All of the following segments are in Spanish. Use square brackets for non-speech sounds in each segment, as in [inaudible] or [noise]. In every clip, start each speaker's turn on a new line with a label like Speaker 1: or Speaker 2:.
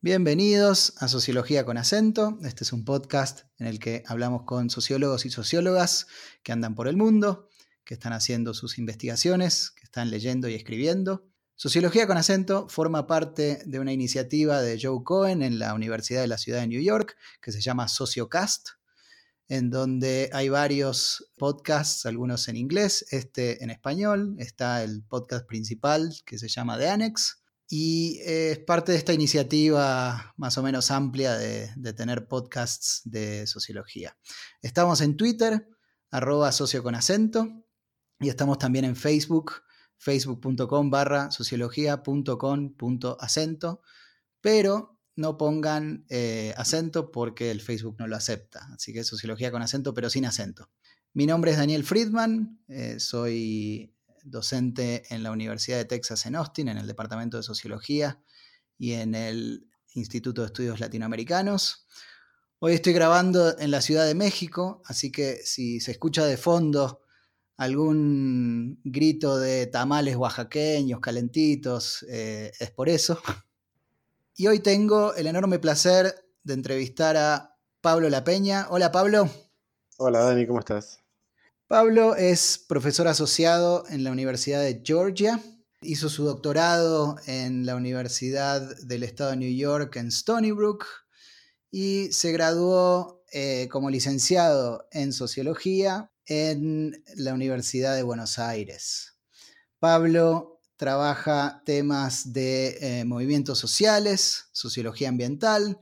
Speaker 1: Bienvenidos a Sociología con acento. Este es un podcast en el que hablamos con sociólogos y sociólogas que andan por el mundo, que están haciendo sus investigaciones, que están leyendo y escribiendo. Sociología con acento forma parte de una iniciativa de Joe Cohen en la Universidad de la Ciudad de New York que se llama Sociocast, en donde hay varios podcasts, algunos en inglés, este en español. Está el podcast principal que se llama The Annex y es parte de esta iniciativa más o menos amplia de, tener podcasts de sociología. Estamos en Twitter, arroba socio con acento, y estamos también en Facebook, facebook.com barra sociología.com.acento, pero no pongan eh, acento porque el Facebook no lo acepta. Así que sociología con acento, pero sin acento. Mi nombre es Daniel Friedman, eh, soy docente en la Universidad de Texas en Austin, en el Departamento de Sociología y en el Instituto de Estudios Latinoamericanos. Hoy estoy grabando en la Ciudad de México, así que si se escucha de fondo algún grito de tamales oaxaqueños, calentitos, eh, es por eso. Y hoy tengo el enorme placer de entrevistar a Pablo La Peña. Hola Pablo.
Speaker 2: Hola Dani, ¿cómo estás?
Speaker 1: Pablo es profesor asociado en la Universidad de Georgia. Hizo su doctorado en la Universidad del Estado de New York en Stony Brook y se graduó eh, como licenciado en sociología en la Universidad de Buenos Aires. Pablo trabaja temas de eh, movimientos sociales, sociología ambiental,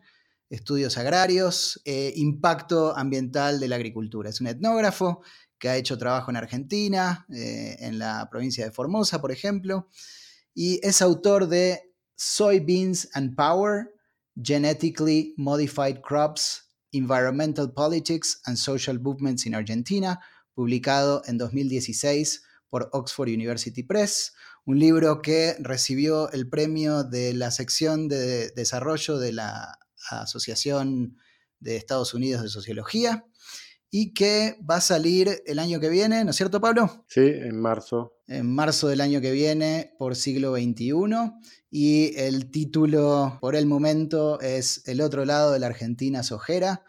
Speaker 1: estudios agrarios, e impacto ambiental de la agricultura. Es un etnógrafo que ha hecho trabajo en Argentina, eh, en la provincia de Formosa, por ejemplo, y es autor de Soybeans and Power, Genetically Modified Crops, Environmental Politics and Social Movements in Argentina, publicado en 2016 por Oxford University Press, un libro que recibió el premio de la sección de desarrollo de la Asociación de Estados Unidos de Sociología y que va a salir el año que viene, ¿no es cierto, Pablo?
Speaker 2: Sí, en marzo.
Speaker 1: En marzo del año que viene por siglo XXI. Y el título por el momento es El otro lado de la Argentina sojera,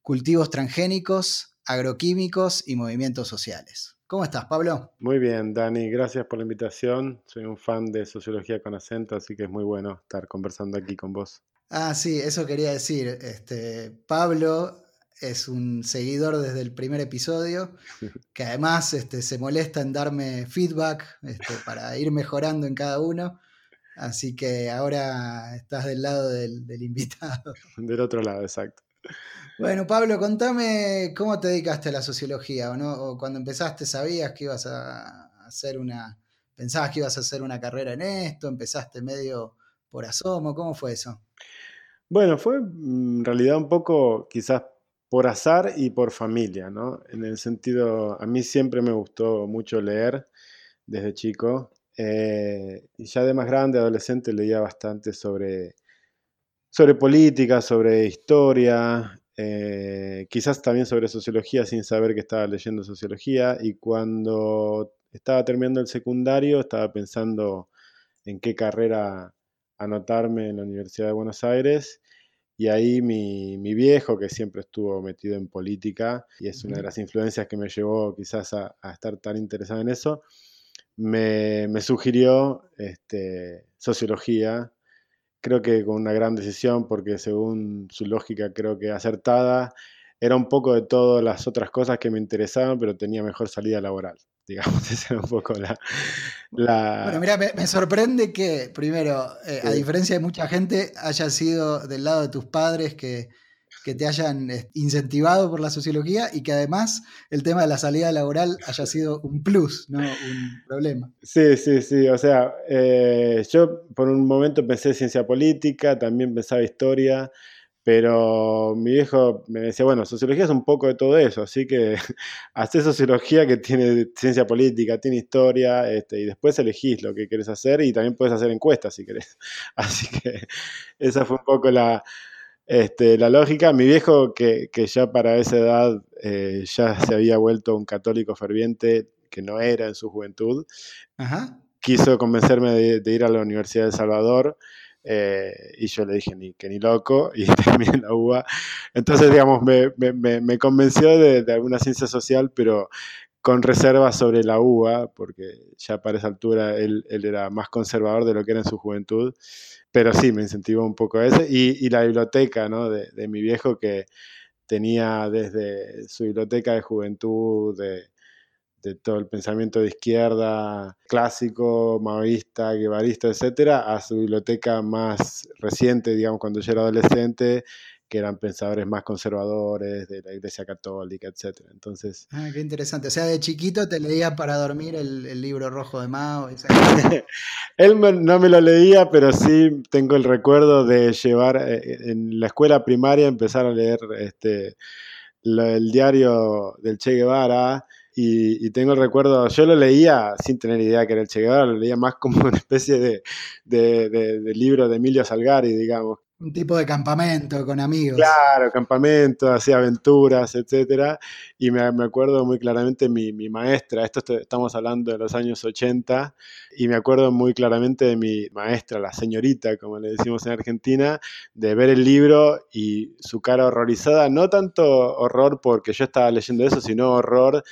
Speaker 1: cultivos transgénicos, agroquímicos y movimientos sociales. ¿Cómo estás, Pablo?
Speaker 2: Muy bien, Dani, gracias por la invitación. Soy un fan de sociología con acento, así que es muy bueno estar conversando aquí con vos.
Speaker 1: Ah, sí, eso quería decir. Este, Pablo es un seguidor desde el primer episodio, [laughs] que además este, se molesta en darme feedback este, para ir mejorando en cada uno. Así que ahora estás del lado del, invitado. [laughs]
Speaker 2: Del otro lado, exacto.
Speaker 1: Bueno, Pablo, contame cómo te dedicaste a la sociología, ¿o no? ¿O cuando empezaste sabías que ibas a hacer una, pensabas que ibas a hacer una carrera en esto, empezaste medio por asomo, ¿cómo fue eso?
Speaker 2: Bueno, fue mm, en realidad un poco quizás por azar y por familia, ¿no? En el sentido, a mí siempre me gustó mucho leer desde chico. Eh, y ya de más grande, adolescente, leía bastante sobre, sobre política, sobre historia, eh, quizás también sobre sociología sin saber que estaba leyendo sociología. Y cuando estaba terminando el secundario, estaba pensando en qué carrera anotarme en la Universidad de Buenos Aires y ahí mi, viejo, que siempre estuvo metido en política, y es una de las influencias que me llevó quizás a, estar tan interesado en eso, me, sugirió este, sociología. Creo que con una gran decisión, porque según su lógica creo que acertada, era un poco de todas las otras cosas que me interesaban, pero tenía mejor salida laboral. Digamos, [laughs] esa era un poco la...
Speaker 1: Bueno, mira, me, sorprende que, primero, eh, a diferencia de mucha gente, haya sido del lado de tus padres que, te hayan incentivado por la sociología y que además el tema de la salida laboral haya sido un plus, no un problema.
Speaker 2: Sí, sí, sí. O sea, eh, yo por un momento pensé ciencia política, también pensaba historia. Pero mi viejo me decía, bueno, sociología es un poco de todo eso, así que [laughs] haces sociología que tiene ciencia política, tiene historia, este, y después elegís lo que querés hacer y también puedes hacer encuestas si querés. [laughs] Así que [laughs] esa fue un poco la, este, la lógica. Mi viejo, que, que ya para esa edad eh, ya se había vuelto un católico ferviente, que no era en su juventud, quiso convencerme de, de ir a la Universidad de Salvador Eh, y yo le dije ni, que ni loco [laughs] y terminé la UBA. Entonces, digamos, me, me, convenció de, de, alguna ciencia social, pero con reservas sobre la UBA, porque ya para esa altura él, él, era más conservador de lo que era en su juventud. Pero sí, me incentivó un poco ese. Y, y la biblioteca ¿no? de, de mi viejo que tenía desde su biblioteca de juventud, de, de todo el pensamiento de izquierda clásico, maoísta, guevarista, etcétera, a su biblioteca más reciente, digamos, cuando yo era adolescente, que eran pensadores más conservadores de la Iglesia Católica, etcétera. Entonces.
Speaker 1: Ah, qué interesante. O sea, de chiquito te leía para dormir el, el libro rojo de Mao. [laughs]
Speaker 2: Él me, no me lo leía, pero sí tengo el recuerdo de llevar eh, en la escuela primaria empezar a leer este el diario del Che Guevara y, y, tengo el recuerdo, yo lo leía sin tener idea que era el Che Guevara, lo leía más como [laughs] una especie de, de, de, de libro de Emilio Salgari, digamos.
Speaker 1: Un tipo de campamento con amigos.
Speaker 2: Claro, campamento, hacía aventuras, etcétera. Y me, me, acuerdo muy claramente mi, mi maestra, esto estamos hablando de los años 80, y me acuerdo muy claramente de mi maestra, la señorita, como le decimos en Argentina, de ver el libro y su cara horrorizada, no tanto horror porque yo estaba leyendo eso, sino horror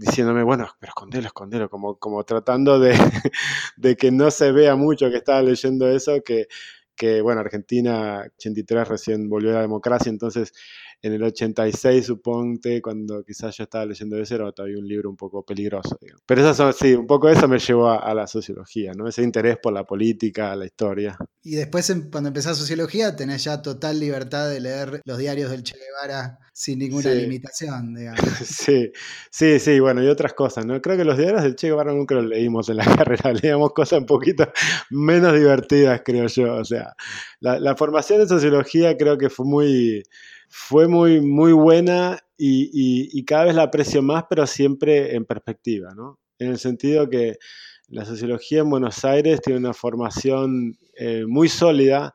Speaker 2: diciéndome, bueno, pero escondelo, escondelo, como, como tratando de, [laughs] de, que no se vea mucho que estaba leyendo eso, que, que, bueno, Argentina 83 recién volvió a la democracia, entonces en el 86, suponte, cuando quizás yo estaba leyendo eso, era todavía un libro un poco peligroso. Digamos. Pero eso, sí, un poco eso me llevó a, a, la sociología, ¿no? Ese interés por la política, la historia.
Speaker 1: Y después, cuando empezás sociología, tenés ya total libertad de leer los diarios del Che Guevara sin ninguna
Speaker 2: sí.
Speaker 1: limitación, digamos. [laughs]
Speaker 2: Sí, sí, sí, bueno, y otras cosas, ¿no? Creo que los diarios del Che Guevara nunca los leímos en la [laughs] carrera, leíamos cosas un poquito menos divertidas, creo yo. O sea, la, la formación de sociología creo que fue muy fue muy, muy buena y, y, cada vez la aprecio más, pero siempre en perspectiva, ¿no? En el sentido que la sociología en Buenos Aires tiene una formación eh, muy sólida,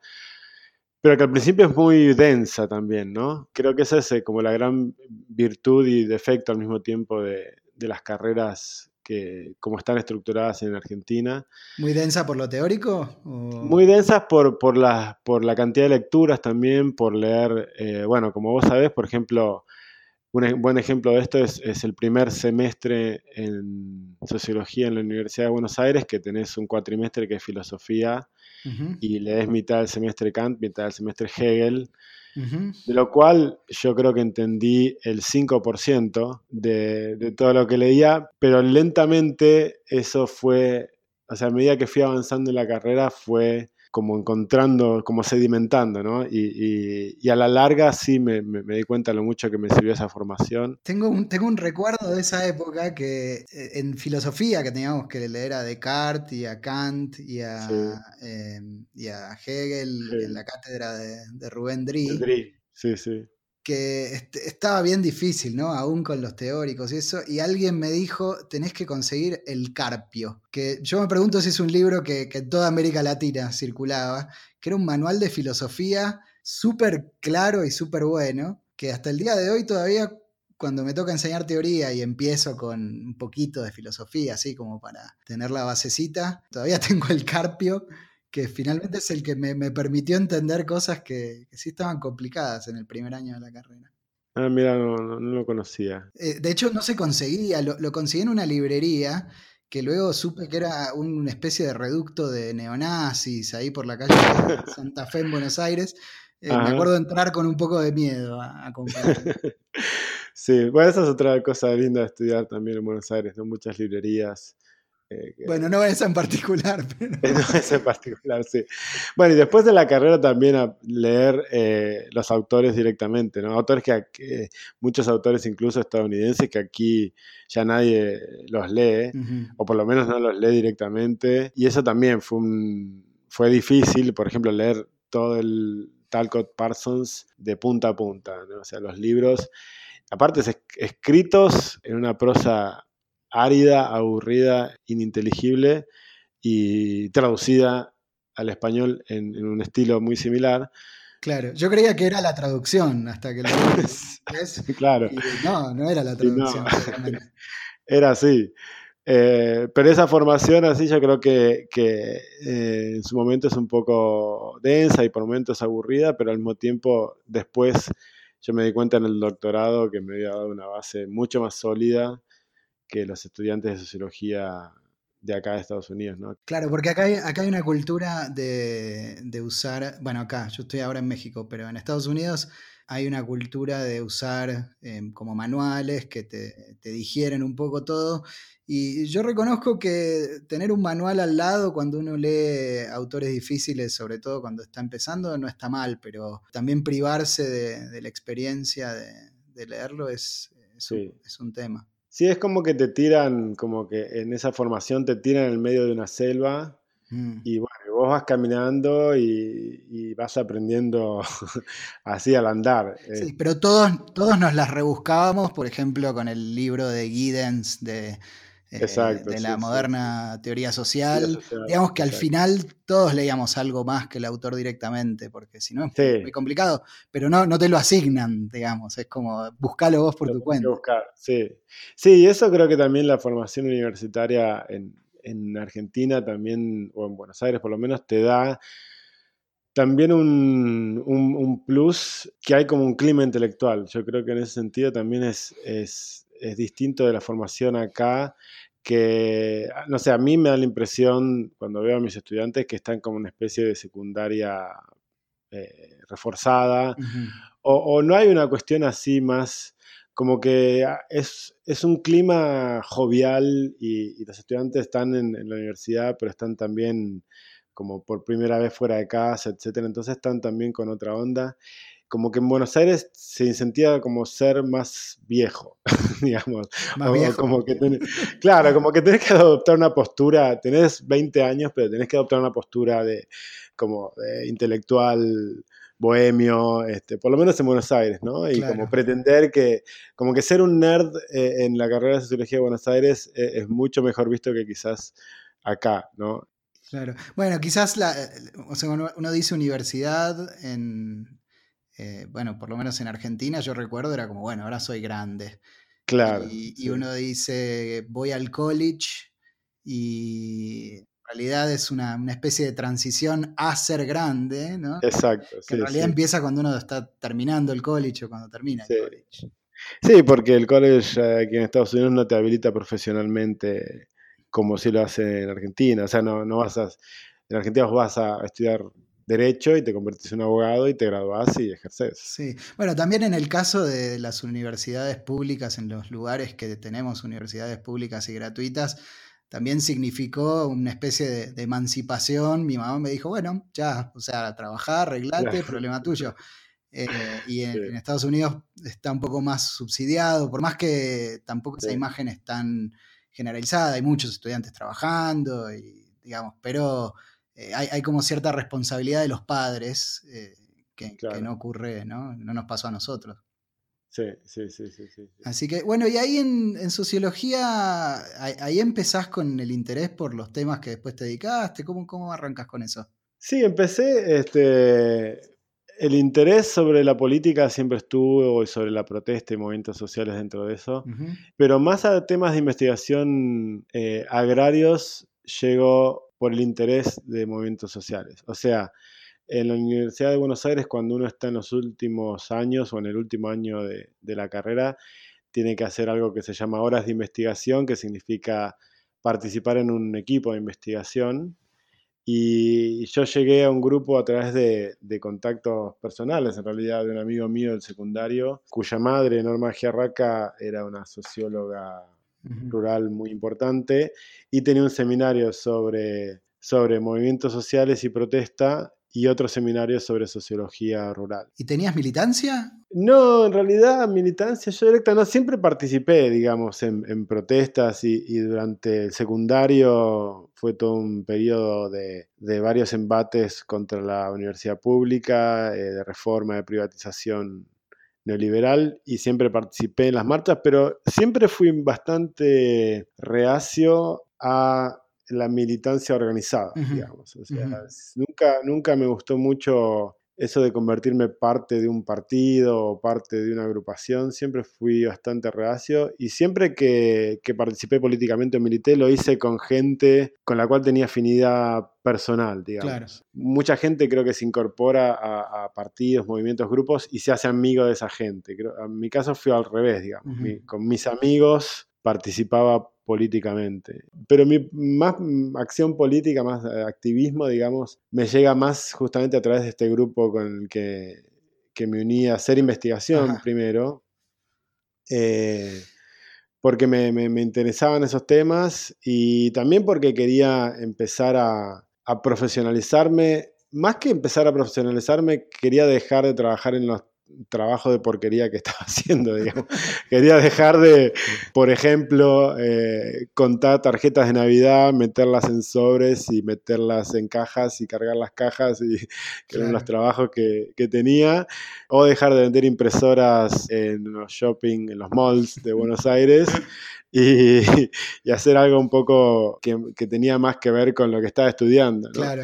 Speaker 2: pero que al principio es muy densa también, ¿no? Creo que esa es eh, como la gran virtud y defecto al mismo tiempo de, de las carreras que como están estructuradas en Argentina.
Speaker 1: ¿Muy densa por lo teórico? O...
Speaker 2: Muy densas por, por, la, por la cantidad de lecturas también, por leer, eh, bueno, como vos sabés, por ejemplo, un buen ejemplo de esto es, es, el primer semestre en sociología en la Universidad de Buenos Aires, que tenés un cuatrimestre que es filosofía uh -huh. y lees mitad del semestre Kant, mitad del semestre Hegel. De lo cual yo creo que entendí el 5% de, de, todo lo que leía, pero lentamente eso fue, o sea, a medida que fui avanzando en la carrera fue como encontrando, como sedimentando, ¿no? Y, y, y a la larga sí me, me, me, di cuenta lo mucho que me sirvió esa formación.
Speaker 1: Tengo un, tengo un recuerdo de esa época que eh, en filosofía, que teníamos que leer a Descartes y a Kant y a, sí. eh, y a Hegel sí. en la cátedra de, de Rubén Dri.
Speaker 2: Dri. Sí, sí
Speaker 1: que estaba bien difícil, ¿no? Aún con los teóricos y eso, y alguien me dijo, tenés que conseguir el Carpio, que yo me pregunto si es un libro que, que en toda América Latina circulaba, que era un manual de filosofía súper claro y súper bueno, que hasta el día de hoy todavía cuando me toca enseñar teoría y empiezo con un poquito de filosofía, así como para tener la basecita, todavía [laughs] tengo el Carpio que finalmente es el que me, me permitió entender cosas que, que, sí estaban complicadas en el primer año de la carrera.
Speaker 2: Ah, mira, no, no, no lo conocía.
Speaker 1: Eh, de hecho, no se conseguía, lo, lo, conseguí en una librería que luego supe que era una especie de reducto de neonazis ahí por la calle de [laughs] Santa Fe en Buenos Aires. Eh, me acuerdo entrar con un poco de miedo a, a comprar. [laughs]
Speaker 2: sí, bueno, esa es otra cosa linda de estudiar también en Buenos Aires, ¿no? Muchas librerías
Speaker 1: eh, bueno, no esa en particular. [laughs] Pero... [laughs]
Speaker 2: No esa en particular, sí. Bueno, y después de la carrera también a leer eh, los autores directamente, ¿no? Autores que, que, muchos autores incluso estadounidenses que aquí ya nadie los lee, uh -huh. o por lo menos no los lee directamente. Y eso también fue, un, fue difícil, por ejemplo, leer todo el Talcott Parsons de punta a punta, ¿no? O sea, los libros, aparte escritos en una prosa árida, aburrida, ininteligible y traducida al español en, en, un estilo muy similar.
Speaker 1: Claro, yo creía que era la traducción hasta que lo [laughs] ves.
Speaker 2: claro.
Speaker 1: Y no, no era la traducción.
Speaker 2: No. [laughs] era así. Eh, pero esa formación así yo creo que, que eh, en su momento es un poco densa y por momentos aburrida, pero al mismo tiempo después yo me di cuenta en el doctorado que me había dado una base mucho más sólida que los estudiantes de sociología de acá de Estados Unidos, ¿no?
Speaker 1: Claro, porque acá hay, acá hay una cultura de, de usar, bueno, acá, yo estoy ahora en México, pero en Estados Unidos hay una cultura de usar em, como manuales que te, te, digieren un poco todo. Y yo reconozco que tener un manual al lado cuando uno lee autores difíciles, sobre todo cuando está empezando, no está mal, pero también privarse de, la experiencia de, leerlo es, es, un, tema.
Speaker 2: Sí, es como que te tiran, como que en esa formación te tiran en el medio de una selva mm. y bueno, vos vas caminando y, vas aprendiendo [laughs] así al andar.
Speaker 1: Sí, eh. pero todos, todos nos las rebuscábamos, por ejemplo, con el libro de Giddens de, eh, de la moderna Teoría, social. Digamos que al final todos leíamos algo más que el autor directamente, porque si no es muy complicado, pero no, no te lo asignan, digamos, es como buscalo vos por tu cuenta.
Speaker 2: sí. sí, y eso creo que también la formación universitaria en, en Argentina también, o en Buenos Aires por lo menos, te da también un, plus que hay como un clima intelectual. Yo creo que en ese sentido también es, es, distinto de la formación acá, que, no sé, a mí me da la impresión cuando veo a mis estudiantes que están como una especie de secundaria eh, reforzada, o, o, no hay una cuestión así más como que ah, es, es un clima jovial y, los estudiantes están en, la universidad, pero están también como por primera vez fuera de casa, etcétera. Entonces están también con otra onda. Como que en Buenos Aires se incentiva como ser más viejo, [laughs] digamos.
Speaker 1: Más viejo.
Speaker 2: Como que claro, como que tenés que adoptar una postura, tenés 20 años, pero tenés que adoptar una postura de como de intelectual bohemio, este, por lo menos en Buenos Aires, ¿no? Y como pretender que, como que ser un nerd eh, en la carrera de Sociología de Buenos Aires eh, es mucho mejor visto que quizás acá, ¿no?
Speaker 1: Claro. Bueno, quizás la, o sea, uno, dice universidad en, eh, bueno, por lo menos en Argentina, yo recuerdo, era como, bueno, ahora soy grande.
Speaker 2: Claro.
Speaker 1: y uno dice, voy al college y realidad es una, especie de transición a ser grande, ¿no?
Speaker 2: Exacto.
Speaker 1: Que en realidad empieza cuando uno está terminando el college o cuando termina el college.
Speaker 2: Sí, porque el college aquí en Estados Unidos no te habilita profesionalmente como si lo hace en Argentina. O sea, no, no vas a. En Argentina vas a estudiar derecho y te convertís en abogado y te graduás y ejerces.
Speaker 1: Sí, bueno, también en el caso de las universidades públicas, en los lugares que tenemos universidades públicas y gratuitas, también significó una especie de, emancipación. Mi mamá me dijo, bueno, ya, o sea, trabajar, arreglate, problema tuyo. Eh, y en, Estados Unidos está un poco más subsidiado, por más que tampoco esa imagen es tan generalizada, hay muchos estudiantes trabajando, y, digamos, pero eh, hay, como cierta responsabilidad de los padres eh, que, que, no ocurre, ¿no? No nos pasó a nosotros.
Speaker 2: Sí, sí, sí, sí,
Speaker 1: Así que, bueno, y ahí en, sociología, ahí, empezás con el interés por los temas que después te dedicaste. ¿Cómo, cómo arrancas con eso?
Speaker 2: Sí, empecé, este, el interés sobre la política siempre estuvo y sobre la protesta y movimientos sociales dentro de eso, pero más a temas de investigación eh, agrarios llegó por el interés de movimientos sociales. O sea, en la Universidad de Buenos Aires, cuando uno está en los últimos años o en el último año de, la carrera, tiene que hacer algo que se llama horas de investigación, que significa participar en un equipo de investigación. Y yo llegué a un grupo a través de, contactos personales, en realidad, de un amigo mío del secundario, cuya madre, Norma Giarraca, era una socióloga rural muy importante y tenía un seminario sobre, sobre movimientos sociales y protesta y otros seminarios sobre sociología rural.
Speaker 1: ¿Y tenías militancia?
Speaker 2: No, en realidad militancia yo directa no, siempre participé, digamos, en, protestas y, durante el secundario fue todo un periodo de, varios embates contra la universidad pública, eh, de reforma, de privatización neoliberal y siempre participé en las marchas, pero siempre fui bastante reacio a la militancia organizada, digamos. nunca, nunca me gustó mucho eso de convertirme parte de un partido o parte de una agrupación, siempre fui bastante reacio y siempre que, participé políticamente o milité lo hice con gente con la cual tenía afinidad personal, digamos. Mucha gente creo que se incorpora a, partidos, movimientos, grupos y se hace amigo de esa gente. en mi caso fue al revés, digamos. con mis amigos participaba políticamente. Pero mi más acción política, más eh, activismo, digamos, me llega más justamente a través de este grupo con el que, me uní a hacer investigación primero, eh, porque me, interesaban esos temas y también porque quería empezar a, a profesionalizarme. Más que empezar a profesionalizarme, quería dejar de trabajar en los trabajo de porquería que estaba [laughs] haciendo, digamos. Quería dejar de, por ejemplo, eh, contar tarjetas de Navidad, meterlas en sobres y meterlas en cajas y cargar las cajas, y [laughs] que eran los trabajos que, tenía, o dejar de vender impresoras en los shopping, en los malls de [laughs] Buenos Aires. Y, hacer algo un poco que, tenía más que ver con lo que estaba estudiando. Claro.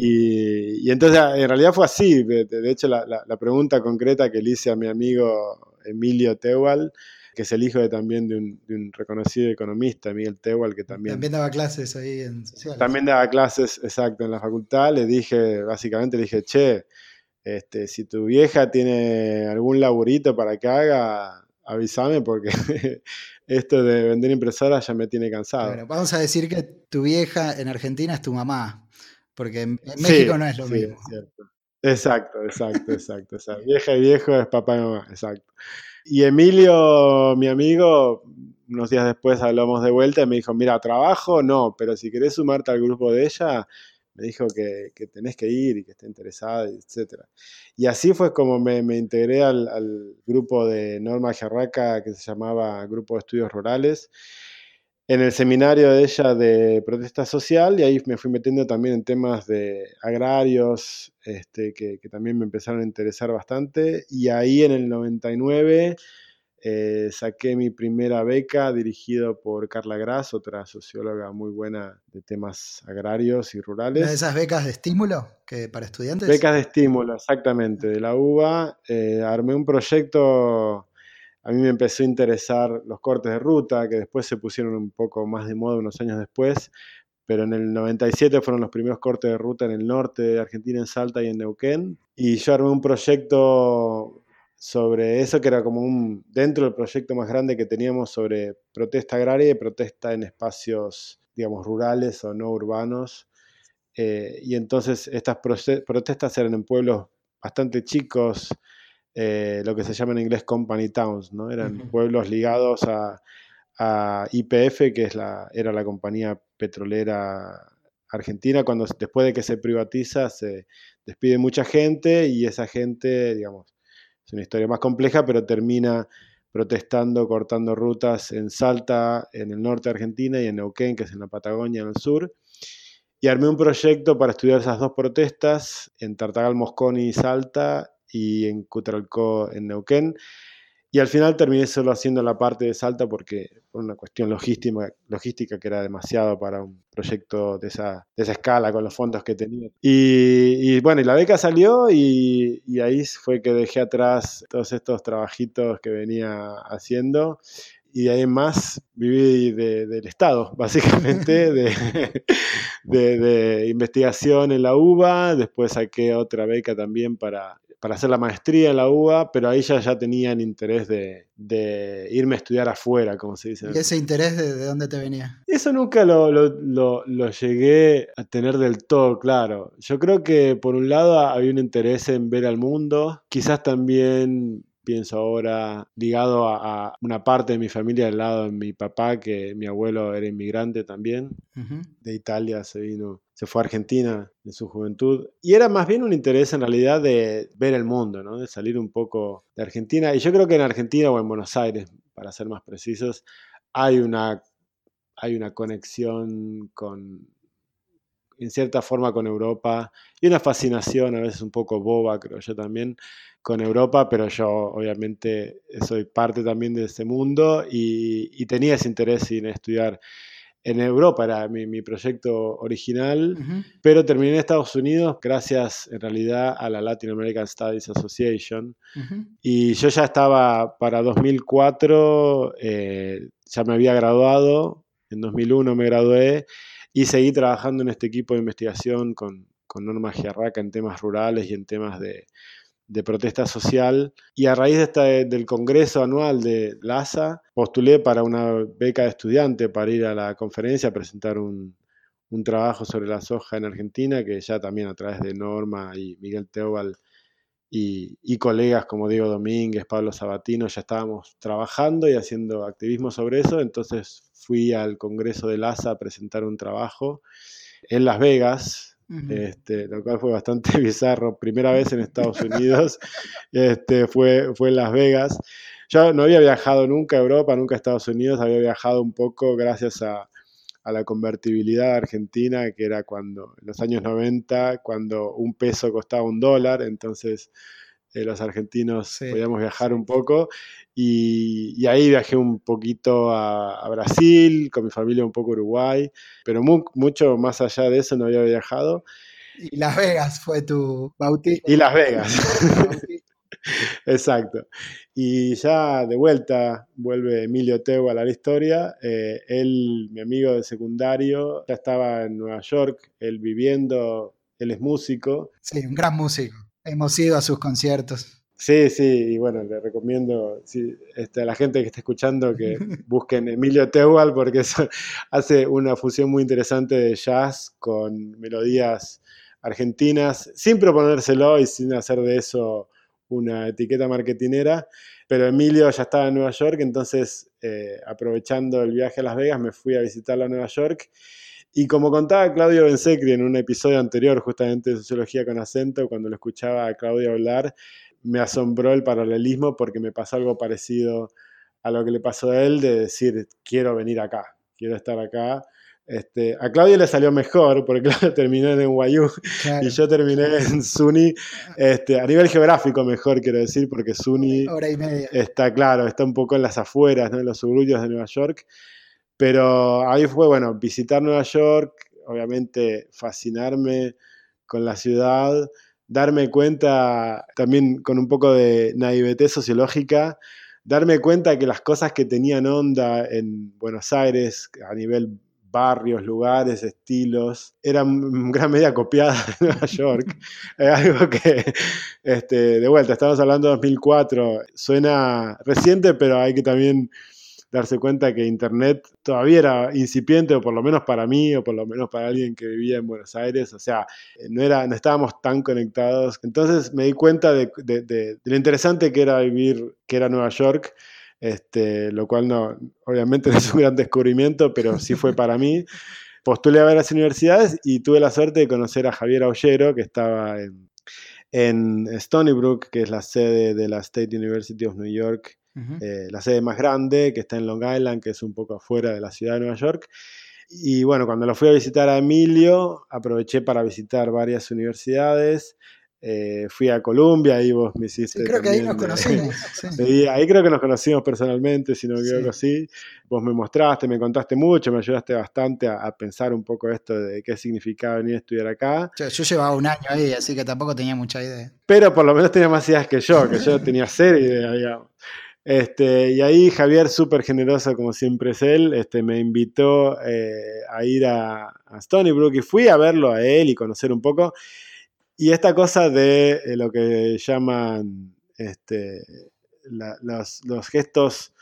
Speaker 2: Y, entonces, en realidad fue así. De, hecho, la, pregunta concreta que le hice a mi amigo Emilio Tewal, que es el hijo de, también de un, reconocido economista, Miguel Tewal, que también...
Speaker 1: También daba clases ahí en sociales.
Speaker 2: También daba clases, exacto, en la facultad. Le dije, básicamente, le dije, che, este, si tu vieja tiene algún laburito para que haga, avísame porque [laughs] esto de vender impresoras ya me tiene cansado.
Speaker 1: Bueno, vamos a decir que tu vieja en Argentina es tu mamá porque en, México no es lo mismo.
Speaker 2: exacto, exacto, exacto, [laughs] Vieja y viejo es papá y mamá, exacto. Y Emilio, mi amigo, unos días después hablamos de vuelta y me dijo, mira, trabajo no, pero si querés sumarte al grupo de ella, me dijo que, tenés que ir y que esté interesada, etc. Y así fue como me, integré al, al, grupo de Norma Jarraca que se llamaba Grupo de Estudios Rurales en el seminario de ella de protesta social y ahí me fui metiendo también en temas de agrarios, este, que, también me empezaron a interesar bastante. Y ahí en el 99 eh, saqué mi primera beca dirigido por Carla Gras, otra socióloga muy buena de temas agrarios y rurales.
Speaker 1: ¿Una de esas becas de estímulo que para estudiantes?
Speaker 2: Becas de estímulo, exactamente, de la UBA. Eh, armé un proyecto a mí me empezó a interesar los cortes de ruta, que después se pusieron un poco más de moda unos años después, pero en el 97 fueron los primeros cortes de ruta en el norte de Argentina, en Salta y en Neuquén. Y yo armé un proyecto sobre eso, que era como un, dentro del proyecto más grande que teníamos sobre protesta agraria y protesta en espacios, digamos, rurales o no urbanos. Eh, y entonces estas protestas eran en pueblos bastante chicos, eh, lo que se llama en inglés company towns, ¿no? Eran pueblos ligados a, IPF, que es la, era la compañía petrolera argentina, cuando después de que se privatiza se despide mucha gente y esa gente, digamos, es una historia más compleja, pero termina protestando, cortando rutas en Salta, en el norte de Argentina, y en Neuquén, que es en la Patagonia, en el sur. Y armé un proyecto para estudiar esas dos protestas en Tartagal, Mosconi y Salta, y en Cutralcó, en Neuquén. Y al final terminé solo haciendo la parte de Salta porque por una cuestión logística, logística que era demasiado para un proyecto de esa, de esa escala con los fondos que tenía. Y, bueno, y la beca salió y, y, ahí fue que dejé atrás todos estos trabajitos que venía haciendo. Y de ahí más viví del Estado, [laughs] básicamente, de, de, de investigación en la UBA. Después saqué otra beca también para para hacer la maestría en la UBA, pero ahí ya, ya tenían interés de, irme a estudiar afuera, como se dice.
Speaker 1: ¿Y ese interés de, dónde te venía?
Speaker 2: Eso nunca lo, lo, llegué a tener del todo claro. Yo creo que por un lado había un interés en ver al mundo, quizás también pienso ahora ligado a, una parte de mi familia del lado de mi papá, que mi abuelo era inmigrante también, de Italia, se vino, se fue a Argentina en su juventud. Y era más bien un interés en realidad de ver el mundo, ¿no? de salir un poco de Argentina. Y yo creo que en Argentina o en Buenos Aires, para ser más precisos, hay una, hay una conexión con, en cierta forma con Europa y una fascinación a veces un poco boba, creo yo también, con Europa, pero yo obviamente soy parte también de ese mundo y, tenía ese interés en estudiar en Europa, era mi, proyecto original, pero terminé en Estados Unidos gracias en realidad a la Latin American Studies Association. Y yo ya estaba para 2004, eh, ya me había graduado, en 2001 me gradué y seguí trabajando en este equipo de investigación con, con Norma Giarraca en temas rurales y en temas de, de protesta social. Y a raíz de esta, del congreso anual de LASA postulé para una beca de estudiante para ir a la conferencia a presentar un, trabajo sobre la soja en Argentina que ya también a través de Norma y Miguel Teobal y, colegas como Diego Domínguez, Pablo Sabatino ya estábamos trabajando y haciendo activismo sobre eso, entonces fui al congreso de LASA a presentar un trabajo en Las Vegas, este, lo cual fue bastante [laughs] bizarro. Primera vez en Estados Unidos, [laughs] este, fue, fue en Las Vegas. Yo no había viajado nunca a Europa, nunca a Estados Unidos, había viajado un poco gracias a, a la convertibilidad argentina, que era cuando, en los años 90, cuando un peso costaba un dólar, entonces eh, los argentinos podíamos viajar un poco. Y, ahí viajé un poquito a, Brasil, con mi familia un poco a Uruguay, pero mucho más allá de eso no había viajado.
Speaker 1: Y Las Vegas fue tu bautismo.
Speaker 2: Y Las Vegas. [laughs] [laughs] Exacto. Y ya de vuelta vuelve Emilio Teo a la historia. Eh, él, mi amigo de secundario, ya estaba en Nueva York, él viviendo, él es músico.
Speaker 1: Sí, un gran músico. Hemos ido a sus conciertos.
Speaker 2: Sí, sí, y bueno, le recomiendo este, a la gente que esté escuchando que [laughs] busquen Emilio Teual porque [laughs] hace una fusión muy interesante de jazz con melodías argentinas, sin proponérselo y sin hacer de eso una etiqueta marketinera. Pero Emilio ya estaba en Nueva York, entonces eh, aprovechando el viaje a Las Vegas me fui a visitarlo a Nueva York. Y como contaba Claudio Bensecri en un episodio anterior, justamente de Sociología con Acento, cuando lo escuchaba a Claudio hablar, me asombró el paralelismo porque me pasó algo parecido a lo que le pasó a él de decir, quiero venir acá, quiero estar acá. Este, a Claudio le salió mejor porque [laughs] Claudio terminó en NYU y yo terminé en SUNY, este, a nivel geográfico mejor quiero decir, porque SUNY está claro, está un poco en las afueras, en los suburbios de Nueva York, pero ahí fue, bueno, visitar Nueva York, obviamente fascinarme con la ciudad, darme cuenta también con un poco de naivetez sociológica, darme cuenta que las cosas que tenían onda en Buenos Aires a nivel barrios, lugares, estilos, eran en gran medida copiadas de [laughs] Nueva York. es algo que, este, de vuelta, estamos hablando de 2004, suena reciente, pero hay que también darse cuenta que Internet todavía era incipiente, o por lo menos para mí, o por lo menos para alguien que vivía en Buenos Aires, o sea, no, era, no estábamos tan conectados. Entonces me di cuenta de, lo interesante que era vivir, que era Nueva York, este, lo cual no, obviamente no es un gran descubrimiento, pero sí fue para mí. Postulé a ver las universidades y tuve la suerte de conocer a Javier Aullero, que estaba en, en Stony Brook, que es la sede de la State University of New York, eh, la sede más grande, que está en Long Island, que es un poco afuera de la ciudad de Nueva York. Y bueno, cuando lo fui a visitar a Emilio, aproveché para visitar varias universidades. Eh, fui a Colombia, ahí vos me hiciste.
Speaker 1: Sí, creo que ahí nos conocimos. [laughs]
Speaker 2: ahí creo que nos conocimos personalmente, si no me equivoco así. Vos me mostraste, me contaste mucho, me ayudaste bastante a, pensar un poco esto de qué significaba venir a estudiar acá.
Speaker 1: Yo, yo, llevaba un año ahí, así que tampoco tenía mucha idea.
Speaker 2: Pero por lo menos tenía más ideas que yo, que yo [laughs] tenía cero ideas, digamos. Este, y ahí Javier, súper generoso como siempre es él, este, me invitó eh, a ir a, a, Stony Brook y fui a verlo a él y conocer un poco. Y esta cosa de eh, lo que llaman este, los, gestos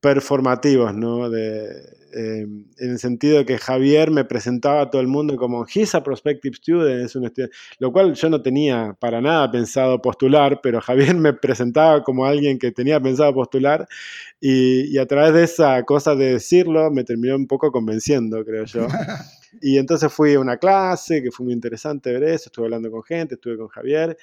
Speaker 2: performativos, ¿no? Em, en el sentido de que Javier me presentaba a todo el mundo como he's a prospective student, es un estudiante, lo cual yo no tenía para nada pensado postular, pero Javier me presentaba como alguien que tenía pensado postular y, y a través de esa cosa de decirlo me terminó un poco convenciendo, creo yo. [laughs] Y entonces fui a una clase que fue muy interesante ver eso, estuve hablando con gente, estuve con Javier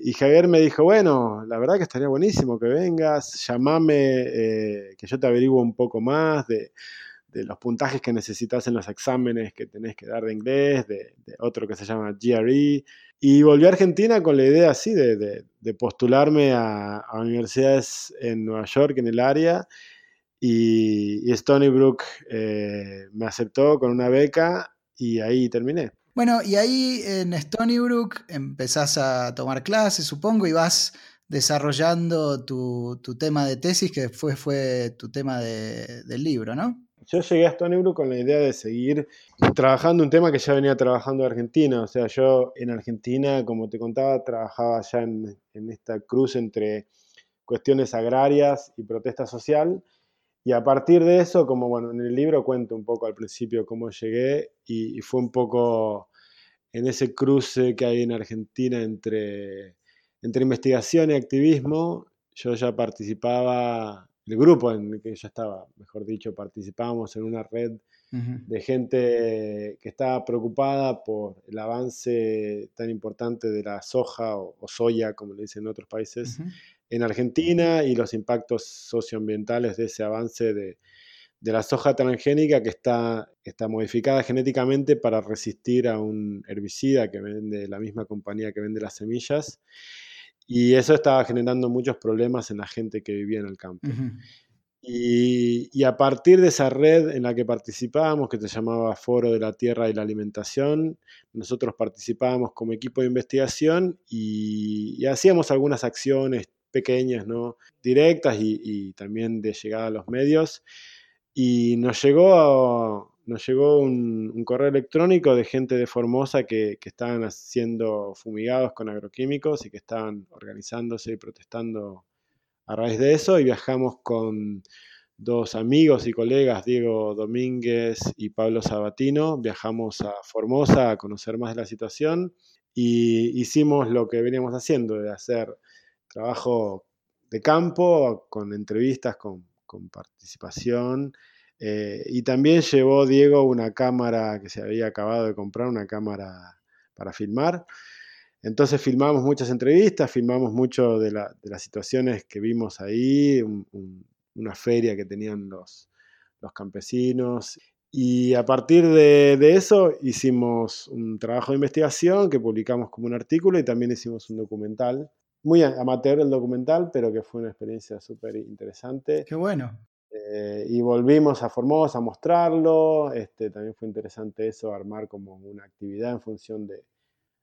Speaker 2: y Javier me dijo, bueno, la verdad que estaría buenísimo que vengas, llamame, eh, que yo te averiguo un poco más de, los puntajes que necesitas en los exámenes que tenés que dar de inglés, de, otro que se llama GRE. Y volví a Argentina con la idea así de, postularme a, universidades en Nueva York, en el área. Y, Stony Brook eh, me aceptó con una beca y ahí terminé.
Speaker 1: Bueno, y ahí en Stony Brook empezás a tomar clases, supongo, y vas desarrollando tu, tema de tesis, que fue, fue tu tema del libro, ¿no?
Speaker 2: Yo llegué a Stony Brook con la idea de seguir trabajando un tema que ya venía trabajando en Argentina. O sea, yo en Argentina, como te contaba, trabajaba ya en, en esta cruz entre cuestiones agrarias y protesta social. Y a partir de eso, como bueno, en el libro cuento un poco al principio cómo llegué y, fue un poco en ese cruce que hay en Argentina entre, entre investigación y activismo. Yo ya participaba, el grupo en el que yo estaba, mejor dicho, participábamos en una red de gente que estaba preocupada por el avance tan importante de la soja o, soya, como le dicen en otros países, en Argentina y los impactos socioambientales de ese avance de, la soja transgénica que está, está, modificada genéticamente para resistir a un herbicida que vende la misma compañía que vende las semillas. Y eso estaba generando muchos problemas en la gente que vivía en el campo. y, y, a partir de esa red en la que participábamos, que se llamaba Foro de la Tierra y la Alimentación, nosotros participábamos como equipo de investigación y, y hacíamos algunas acciones pequeñas, ¿no? directas y, también de llegada a los medios. Y nos llegó, nos llegó un, correo electrónico de gente de Formosa que, estaban siendo fumigados con agroquímicos y que estaban organizándose y protestando a raíz de eso. Y viajamos con dos amigos y colegas, Diego Domínguez y Pablo Sabatino. Viajamos a Formosa a conocer más de la situación y hicimos lo que veníamos haciendo, de hacer trabajo de campo, con entrevistas, con, participación. Eh, y también llevó Diego una cámara que se había acabado de comprar, una cámara para filmar. Entonces filmamos muchas entrevistas, filmamos mucho de, las situaciones que vimos ahí, una feria que tenían los, los campesinos. Y a partir de, de, eso hicimos un trabajo de investigación que publicamos como un artículo y también hicimos un documental muy amateur el documental, pero que fue una experiencia súper interesante.
Speaker 1: Qué bueno.
Speaker 2: Eh, y volvimos a Formosa a mostrarlo. Este, también fue interesante eso, armar como una actividad en función de,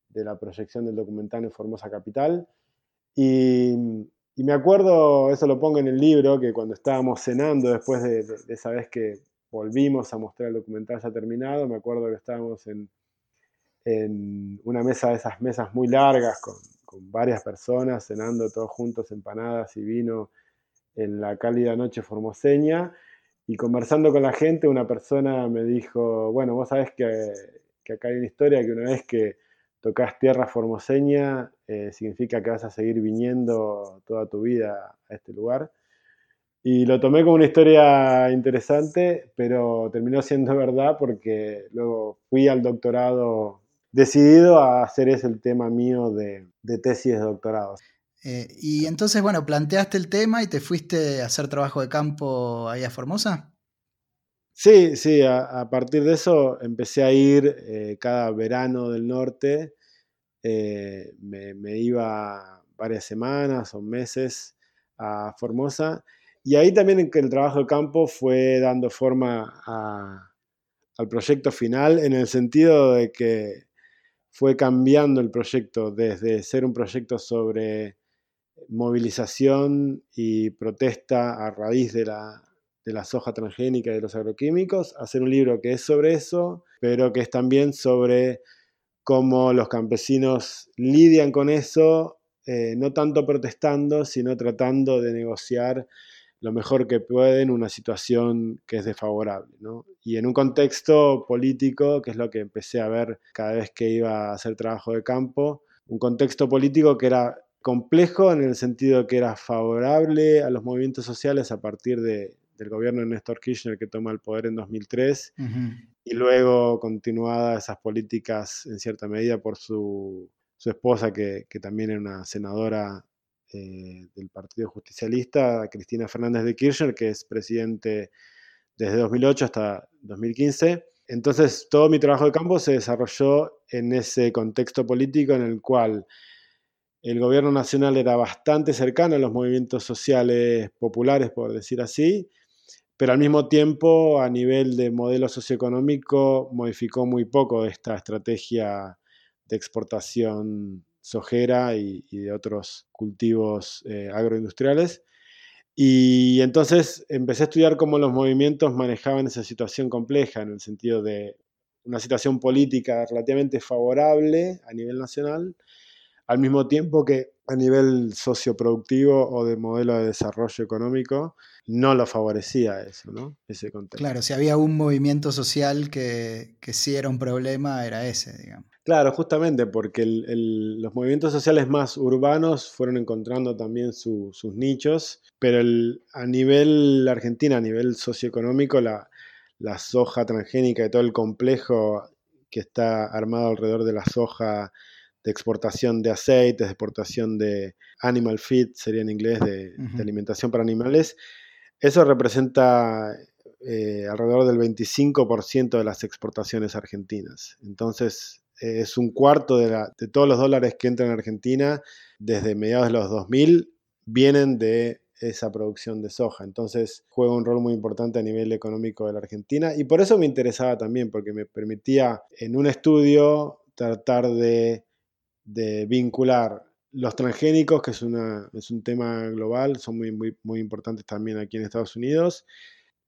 Speaker 2: de la proyección del documental en Formosa Capital. Y, y, me acuerdo, eso lo pongo en el libro, que cuando estábamos cenando después de, de esa vez que volvimos a mostrar el documental ya terminado, me acuerdo que estábamos en, en una mesa de esas mesas muy largas con con varias personas, cenando todos juntos empanadas y vino en la cálida noche formoseña. Y conversando con la gente, una persona me dijo, bueno, vos sabés que, acá hay una historia que una vez que tocas tierra formoseña, eh, significa que vas a seguir viniendo toda tu vida a este lugar. Y lo tomé como una historia interesante, pero terminó siendo [laughs] verdad porque luego fui al doctorado decidido a hacer ese el tema mío de, tesis de doctorado.
Speaker 1: Eh, y entonces, bueno, planteaste el tema y te fuiste a hacer trabajo de campo ahí a Formosa.
Speaker 2: Sí, sí, a, partir de eso empecé a ir eh, cada verano del norte, eh, me, iba varias semanas o meses a Formosa y ahí también el trabajo de campo fue dando forma al proyecto final en el sentido de que fue cambiando el proyecto desde ser un proyecto sobre movilización y protesta a raíz de la, soja transgénica y de los agroquímicos, a ser un libro que es sobre eso, pero que es también sobre cómo los campesinos lidian con eso, eh, no tanto protestando, sino tratando de negociar lo mejor que pueden una situación que es desfavorable. Y en un contexto político, que es lo que empecé a ver cada vez que iba a hacer trabajo de campo, un contexto político que era complejo en el sentido que era favorable a los movimientos sociales a partir de, del gobierno de Néstor Kirchner que toma el poder en 2003 y luego continuada esas políticas en cierta medida por su, su esposa que, que, también era una senadora eh, del Partido Justicialista, Cristina Fernández de Kirchner, que es presidente desde 2008 hasta 2015. Entonces, todo mi trabajo de campo se desarrolló en ese contexto político en el cual el gobierno nacional era bastante cercano a los movimientos sociales populares, por decir así, pero al mismo tiempo a nivel de modelo socioeconómico modificó muy poco esta estrategia de exportación sojera y, de otros cultivos eh, agroindustriales. Y entonces empecé a estudiar cómo los movimientos manejaban esa situación compleja, en el sentido de una situación política relativamente favorable a nivel nacional, al mismo tiempo que a nivel socioproductivo o de modelo de desarrollo económico no lo favorecía eso, ¿no? Ese contexto.
Speaker 1: Claro, si había un movimiento social que, que sí era un problema, era ese, digamos.
Speaker 2: Claro, justamente porque los movimientos sociales más urbanos fueron encontrando también sus nichos, pero a nivel Argentina, a nivel socioeconómico, la, la soja transgénica y todo el complejo que está armado alrededor de la soja de exportación de aceites, de exportación de animal feed, sería en inglés, de, alimentación para animales, eso representa eh, alrededor del 25% de las exportaciones argentinas. Entonces, es un cuarto de, de, todos los dólares que entran en Argentina desde mediados de los 2000 vienen de esa producción de soja. Entonces juega un rol muy importante a nivel económico de la Argentina y por eso me interesaba también, porque me permitía en un estudio tratar de, vincular los transgénicos, que es, es un tema global, son muy, muy, muy importantes también aquí en Estados Unidos,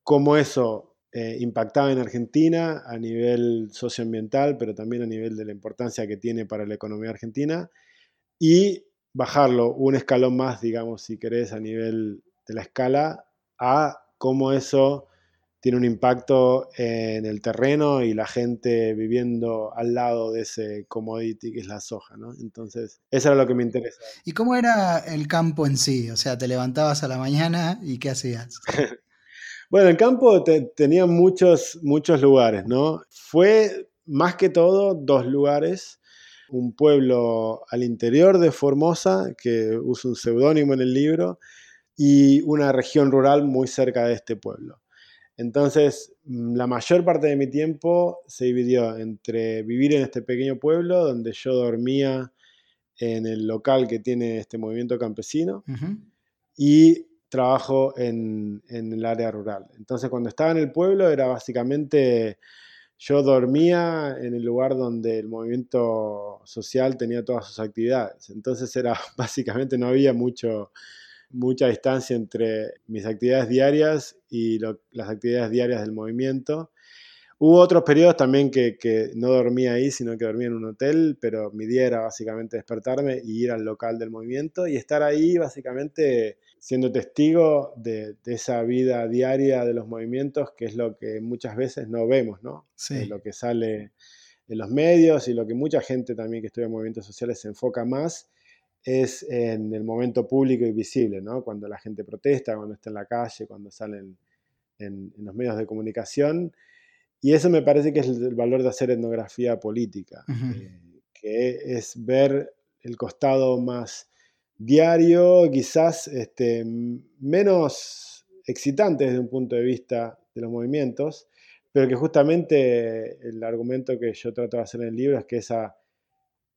Speaker 2: cómo eso eh, impactaba en Argentina a nivel socioambiental, pero también a nivel de la importancia que tiene para la economía argentina, y bajarlo un escalón más, digamos, si querés, a nivel de la escala, a cómo eso tiene un impacto en el terreno y la gente viviendo al lado de ese commodity que es la soja, ¿no? Entonces, eso era lo que me interesa.
Speaker 1: ¿Y cómo era el campo en sí? O sea, te levantabas a la mañana y ¿qué hacías? [laughs]
Speaker 2: Bueno, el campo tenía muchos, muchos lugares, ¿no? Fue más que todo dos lugares. Un pueblo al interior de Formosa, que usa un seudónimo en el libro, y una región rural muy cerca de este pueblo. Entonces, mm, la mayor parte de mi tiempo se dividió entre vivir en este pequeño pueblo, donde yo dormía en el local que tiene este movimiento campesino, y trabajo en, el área rural. Entonces cuando estaba en el pueblo era básicamente, yo dormía en el lugar donde el movimiento social tenía todas sus actividades. Entonces era [laughs] básicamente no había mucho, mucha distancia entre mis actividades diarias y las actividades diarias del movimiento. Hubo otros periodos también que, que, no dormía ahí, sino que dormía en un hotel, pero mi día era básicamente despertarme y ir al local del movimiento y estar ahí básicamente siendo testigo de, esa vida diaria de los movimientos, que es lo que muchas veces no vemos, ¿no? Sí. lo que sale en los medios y lo que mucha gente también que estudia movimientos sociales se enfoca más es en el momento público y visible, ¿no? Cuando la gente protesta, cuando está en la calle, cuando salen en, los medios de comunicación. Y eso me parece que es el, valor de hacer etnografía política, eh, que es ver el costado más diario, quizás este, menos excitante desde un punto de vista de los movimientos, pero que justamente el argumento que yo trato de hacer en el libro es que esa,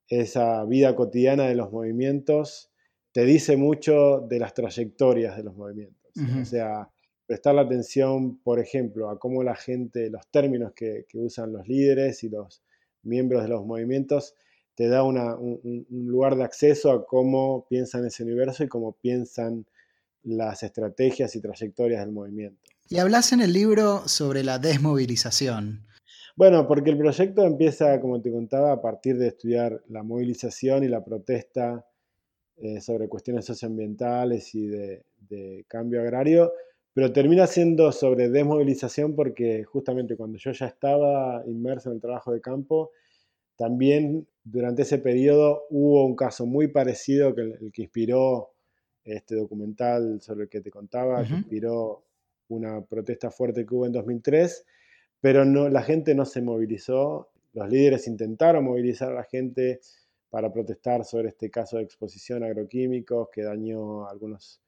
Speaker 2: esa vida cotidiana de los movimientos te dice mucho de las trayectorias de los movimientos. O sea, prestar la atención, por ejemplo, a cómo la gente, los términos que, que usan los líderes y los miembros de los movimientos te da un, lugar de acceso a cómo piensan ese universo y cómo piensan las estrategias y trayectorias del movimiento.
Speaker 1: Y hablas en el libro sobre la desmovilización.
Speaker 2: Bueno, porque el proyecto empieza, como te contaba, a partir de estudiar la movilización y la protesta eh, sobre cuestiones socioambientales y de, de cambio agrario, pero termina siendo sobre desmovilización porque justamente cuando yo ya estaba inmerso en el trabajo de campo, también durante ese periodo hubo un caso muy parecido que el, que inspiró este documental sobre el que te contaba, que inspiró una protesta fuerte que hubo en 2003, pero no, la gente no se movilizó, los líderes intentaron movilizar a la gente para protestar sobre este caso de exposición a agroquímicos que dañó a algunos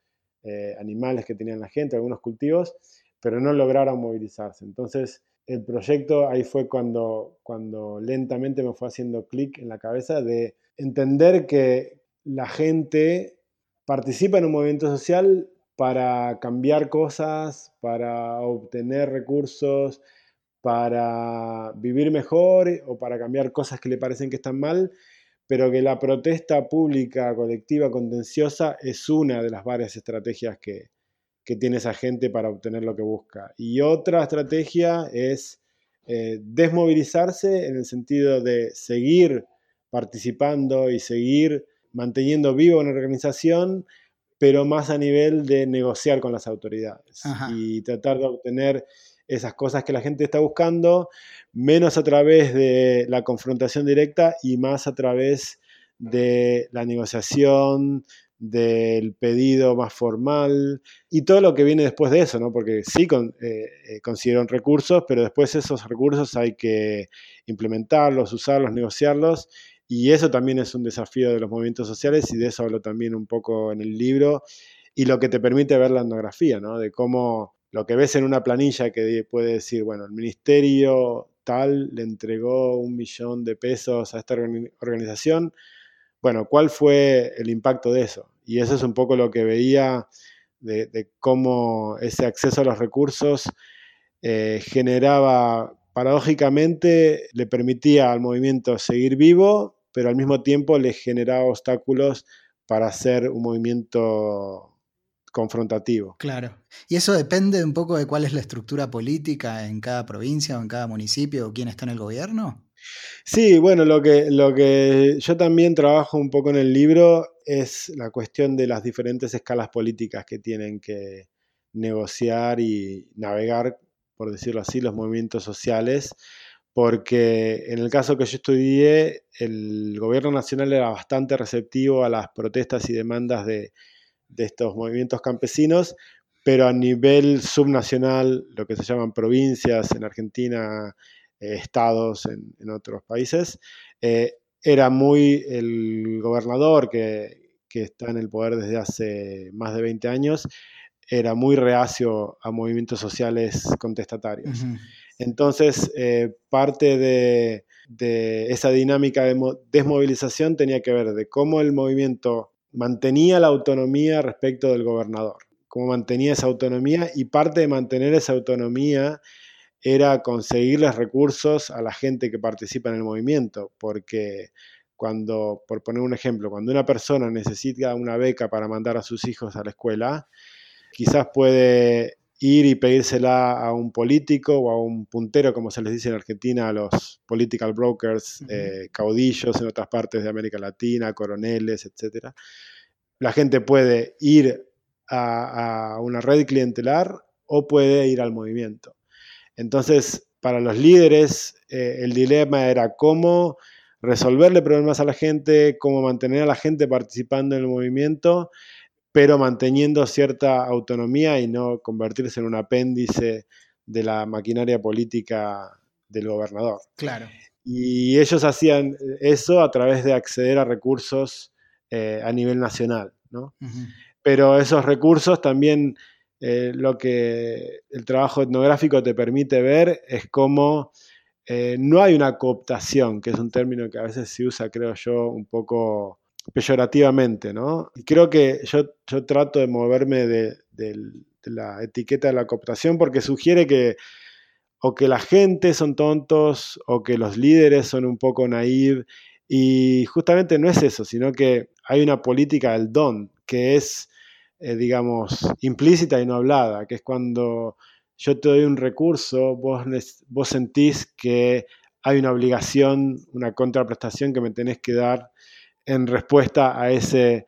Speaker 2: eh, animales que tenían la gente, algunos cultivos, pero no lograron movilizarse. Entonces, el proyecto ahí fue cuando, cuando lentamente me fue haciendo clic en la cabeza de entender que la gente participa en un movimiento social para cambiar cosas, para obtener recursos, para vivir mejor o para cambiar cosas que le parecen que están mal, pero que la protesta pública, colectiva, contenciosa es una de las varias estrategias que, tiene esa gente para obtener lo que busca. Y otra estrategia es eh, desmovilizarse en el sentido de seguir participando y seguir manteniendo viva una organización, pero más a nivel de negociar con las autoridades y tratar de obtener esas cosas que la gente está buscando, menos a través de la confrontación directa y más a través de la negociación, del pedido más formal y todo lo que viene después de eso, ¿no? Porque sí con, eh, eh, consiguieron recursos, pero después esos recursos hay que implementarlos, usarlos, negociarlos y eso también es un desafío de los movimientos sociales y de eso hablo también un poco en el libro y lo que te permite ver la etnografía, ¿no? De cómo lo que ves en una planilla que puede decir, bueno, el ministerio tal le entregó un millón de pesos a esta organización. Bueno, ¿cuál fue el impacto de eso? Y eso es un poco lo que veía de, cómo ese acceso a los recursos eh, generaba, paradójicamente, le permitía al movimiento seguir vivo, pero al mismo tiempo le generaba obstáculos para hacer un movimiento confrontativo.
Speaker 1: Claro. Y eso depende un poco de cuál es la estructura política en cada provincia o en cada municipio o quién está en el gobierno.
Speaker 2: Sí, bueno, lo que, lo que yo también trabajo un poco en el libro es la cuestión de las diferentes escalas políticas que tienen que negociar y navegar, por decirlo así, los movimientos sociales, porque en el caso que yo estudié, el gobierno nacional era bastante receptivo a las protestas y demandas de, de estos movimientos campesinos, pero a nivel subnacional, lo que se llaman provincias en Argentina, estados en, otros países, eh, era muy el gobernador que, está en el poder desde hace más de 20 años, era muy reacio a movimientos sociales contestatarios. Entonces, eh, parte de, de, esa dinámica de desmovilización tenía que ver de cómo el movimiento mantenía la autonomía respecto del gobernador, cómo mantenía esa autonomía y parte de mantener esa autonomía era conseguirles recursos a la gente que participa en el movimiento, porque cuando, por poner un ejemplo, cuando una persona necesita una beca para mandar a sus hijos a la escuela, quizás puede ir y pedírsela a un político o a un puntero, como se les dice en Argentina, a los political brokers, eh, caudillos en otras partes de América Latina, coroneles, etc. La gente puede ir a, una red clientelar o puede ir al movimiento. Entonces, para los líderes, eh, el dilema era cómo resolverle problemas a la gente, cómo mantener a la gente participando en el movimiento pero manteniendo cierta autonomía y no convertirse en un apéndice de la maquinaria política del gobernador.
Speaker 1: Claro.
Speaker 2: Y ellos hacían eso a través de acceder a recursos eh, a nivel nacional, ¿no? Pero esos recursos también eh, lo que el trabajo etnográfico te permite ver es cómo eh, no hay una cooptación, que es un término que a veces se usa, creo yo, un poco peyorativamente, ¿no? Y creo que yo, yo trato de moverme de, la etiqueta de la cooptación porque sugiere que o que la gente son tontos o que los líderes son un poco naive y justamente no es eso, sino que hay una política del don que es, eh, digamos, implícita y no hablada, que es cuando yo te doy un recurso, vos, vos sentís que hay una obligación, una contraprestación que me tenés que dar en respuesta a ese,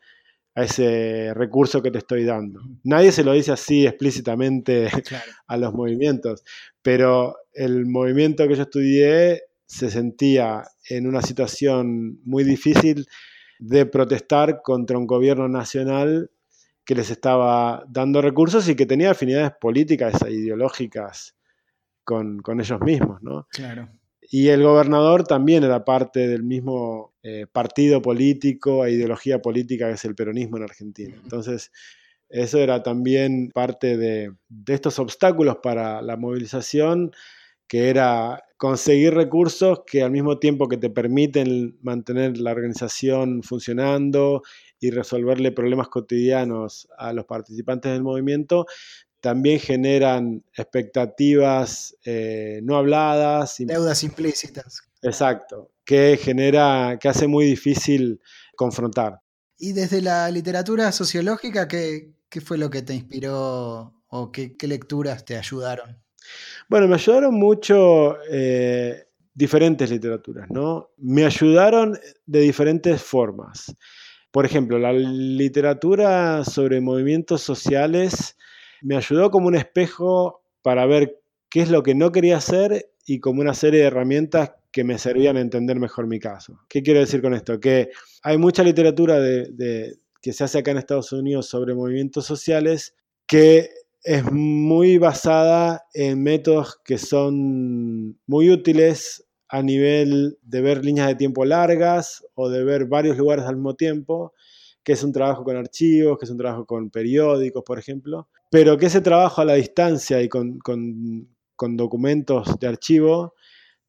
Speaker 2: a ese recurso que te estoy dando. Nadie se lo dice así explícitamente [laughs] a los movimientos, pero el movimiento que yo estudié se sentía en una situación muy difícil de protestar contra un gobierno nacional que les estaba dando recursos y que tenía afinidades políticas e ideológicas con, con ellos mismos, ¿no?
Speaker 1: Claro.
Speaker 2: Y el gobernador también era parte del mismo eh, partido político e ideología política que es el peronismo en Argentina. Entonces, eso era también parte de, estos obstáculos para la movilización, que era conseguir recursos que al mismo tiempo que te permiten mantener la organización funcionando y resolverle problemas cotidianos a los participantes del movimiento, también generan expectativas eh, no habladas.
Speaker 1: Deudas implícitas.
Speaker 2: Exacto, que genera, que hace muy difícil confrontar.
Speaker 1: Y desde la literatura sociológica, ¿qué, fue lo que te inspiró o qué, lecturas te ayudaron?
Speaker 2: Bueno, me ayudaron mucho eh, diferentes literaturas, ¿no? Me ayudaron de diferentes formas. Por ejemplo, la literatura sobre movimientos sociales me ayudó como un espejo para ver qué es lo que no quería hacer y como una serie de herramientas que me servían a entender mejor mi caso. ¿Qué quiero decir con esto? Que hay mucha literatura de, que se hace acá en Estados Unidos sobre movimientos sociales que es muy basada en métodos que son muy útiles a nivel de ver líneas de tiempo largas o de ver varios lugares al mismo tiempo, que es un trabajo con archivos, que es un trabajo con periódicos, por ejemplo, pero que ese trabajo a la distancia y con, documentos de archivo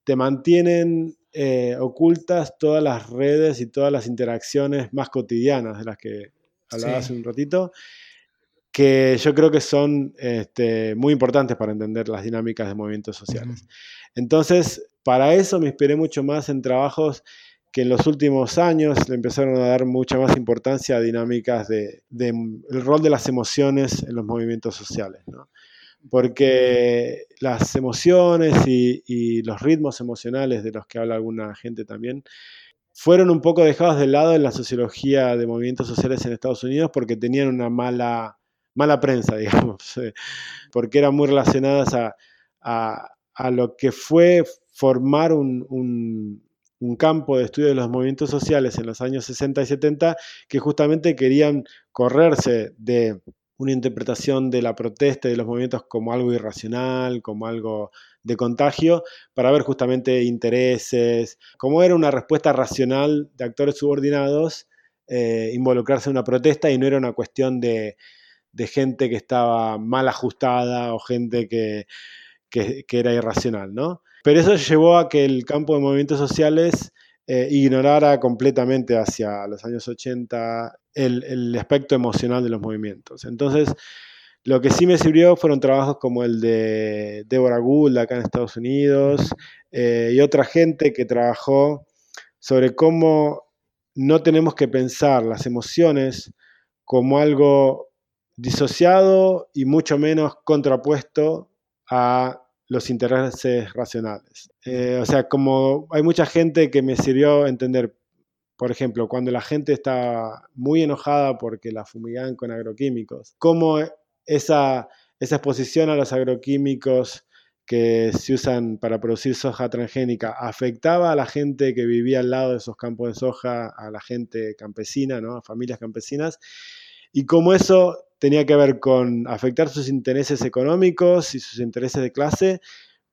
Speaker 2: te mantienen eh, ocultas todas las redes y todas las interacciones más cotidianas de las que hablaba hace un ratito, que yo creo que son este, muy importantes para entender las dinámicas de movimientos sociales. Entonces, para eso me inspiré mucho más en trabajos que en los últimos años le empezaron a dar mucha más importancia a dinámicas de, el rol de las emociones en los movimientos sociales, porque las emociones y, los ritmos emocionales de los que habla alguna gente también fueron un poco dejados de lado en la sociología de movimientos sociales en Estados Unidos porque tenían una mala, mala prensa, [laughs] digamos, eh, porque eran muy relacionadas a, lo que fue formar un un campo de estudio de los movimientos sociales en los años 60 y 70 que justamente querían correrse de una interpretación de la protesta y de los movimientos como algo irracional, como algo de contagio, para ver justamente intereses, como era una respuesta racional de actores subordinados, eh, involucrarse en una protesta y no era una cuestión de, gente que estaba mal ajustada o gente que, que, era irracional, ¿no? Pero eso llevó a que el campo de movimientos sociales eh, ignorara completamente hacia los años 80 el, aspecto emocional de los movimientos. Entonces, lo que sí me sirvió fueron trabajos como el de Deborah Gould acá en Estados Unidos eh, y otra gente que trabajó sobre cómo no tenemos que pensar las emociones como algo disociado y mucho menos contrapuesto a los intereses racionales. Eh, o sea, como hay mucha gente que me sirvió entender, por ejemplo, cuando la gente está muy enojada porque la fumigan con agroquímicos, cómo esa, esa exposición a los agroquímicos que se usan para producir soja transgénica afectaba a la gente que vivía al lado de esos campos de soja, a la gente campesina, ¿no? a familias campesinas, y cómo eso tenía que ver con afectar sus intereses económicos y sus intereses de clase,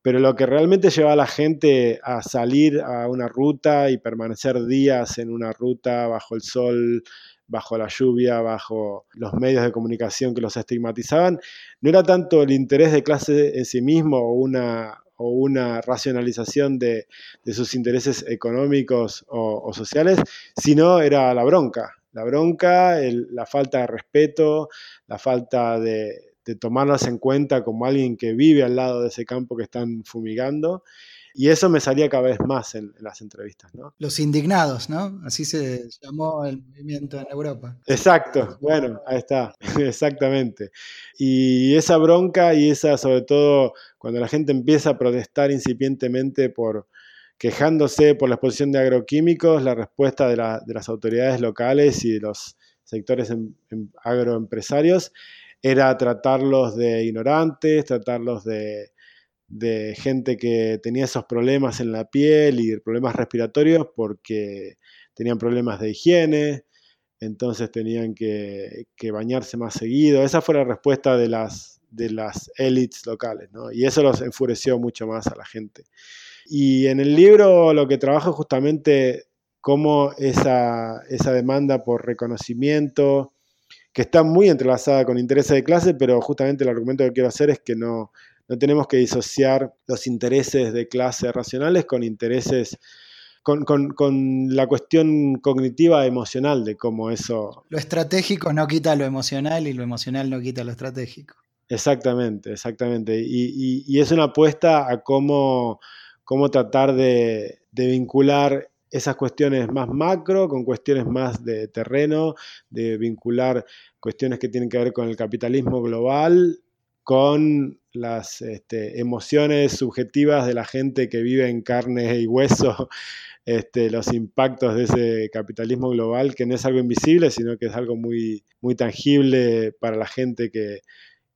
Speaker 2: pero lo que realmente lleva a la gente a salir a una ruta y permanecer días en una ruta bajo el sol, bajo la lluvia, bajo los medios de comunicación que los estigmatizaban, no era tanto el interés de clase en sí mismo o una, o una racionalización de, sus intereses económicos o, sociales, sino era la bronca, la bronca, la falta de respeto, la falta de, tomarlas en cuenta como alguien que vive al lado de ese campo que están fumigando. Y eso me salía cada vez más en, las entrevistas. ¿no?
Speaker 1: Los indignados, ¿no? Así se llamó el movimiento en Europa.
Speaker 2: Exacto, bueno, ahí está, [laughs] exactamente. Y esa bronca y esa, sobre todo, cuando la gente empieza a protestar incipientemente por, quejándose por la exposición de agroquímicos, la respuesta de, las autoridades locales y de los sectores em, em, agroempresarios era tratarlos de ignorantes, tratarlos de, gente que tenía esos problemas en la piel y problemas respiratorios porque tenían problemas de higiene, entonces tenían que, bañarse más seguido. Esa fue la respuesta de las, de las élites locales, y eso los enfureció mucho más a la gente. Y en el libro lo que trabajo es justamente cómo esa, esa demanda por reconocimiento, que está muy entrelazada con intereses de clase, pero justamente el argumento que quiero hacer es que no, no tenemos que disociar los intereses de clase racionales con intereses con, la cuestión cognitiva emocional de cómo eso...
Speaker 1: Lo estratégico no quita lo emocional y lo emocional no quita lo estratégico.
Speaker 2: Exactamente, exactamente. Y, es una apuesta a cómo, cómo tratar de, vincular esas cuestiones más macro con cuestiones más de terreno, de vincular cuestiones que tienen que ver con el capitalismo global, con las este, emociones subjetivas de la gente que vive en carne y hueso [laughs] este, los impactos de ese capitalismo global, que no es algo invisible, sino que es algo muy, muy tangible para la gente que,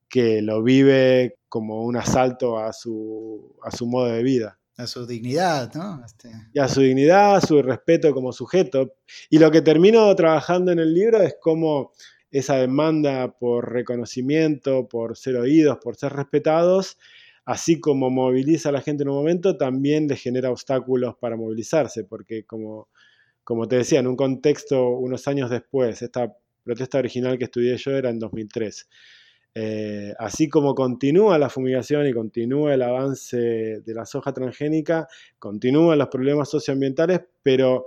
Speaker 2: que lo vive como un asalto a su, a su modo de vida.
Speaker 1: A su dignidad, ¿no? Este...
Speaker 2: Y a su dignidad, a su respeto como sujeto. Y lo que termino trabajando en el libro es cómo esa demanda por reconocimiento, por ser oídos, por ser respetados, así como moviliza a la gente en un momento, también le genera obstáculos para movilizarse, porque como, como te decía, en un contexto unos años después, esta protesta original que estudié yo era en 2003. Eh, así como continúa la fumigación y continúa el avance de la soja transgénica, continúan los problemas socioambientales, pero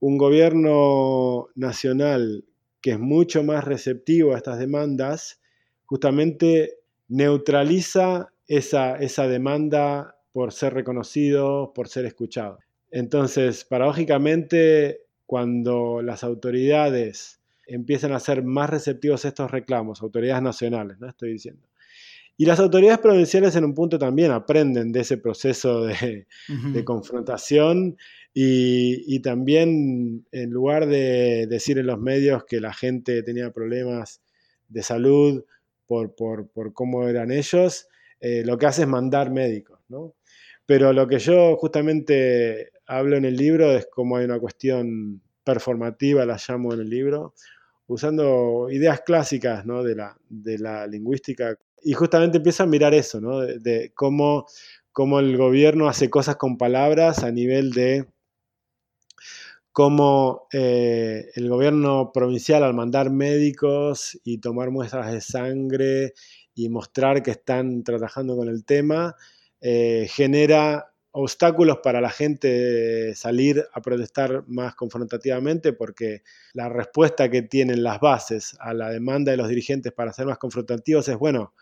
Speaker 2: un gobierno nacional que es mucho más receptivo a estas demandas, justamente neutraliza esa, demanda por ser reconocido, por ser escuchado. Entonces, paradójicamente, cuando las autoridades empiezan a ser más receptivos a estos reclamos, autoridades nacionales, ¿no? Estoy diciendo. Y las autoridades provinciales en un punto también aprenden de ese proceso de, confrontación y, también en lugar de decir en los medios que la gente tenía problemas de salud por, por cómo eran ellos, eh, lo que hace es mandar médicos, ¿no? Pero lo que yo justamente hablo en el libro es como hay una cuestión performativa, la llamo en el libro, usando ideas clásicas ¿no? de, la, de la lingüística. Y justamente empiezo a mirar eso, de, cómo, cómo el gobierno hace cosas con palabras a nivel de cómo eh, el gobierno provincial al mandar médicos y tomar muestras de sangre y mostrar que están trabajando con el tema, eh, genera obstáculos para la gente salir a protestar más confrontativamente porque la respuesta que tienen las bases a la demanda de los dirigentes para ser más confrontativos es, bueno,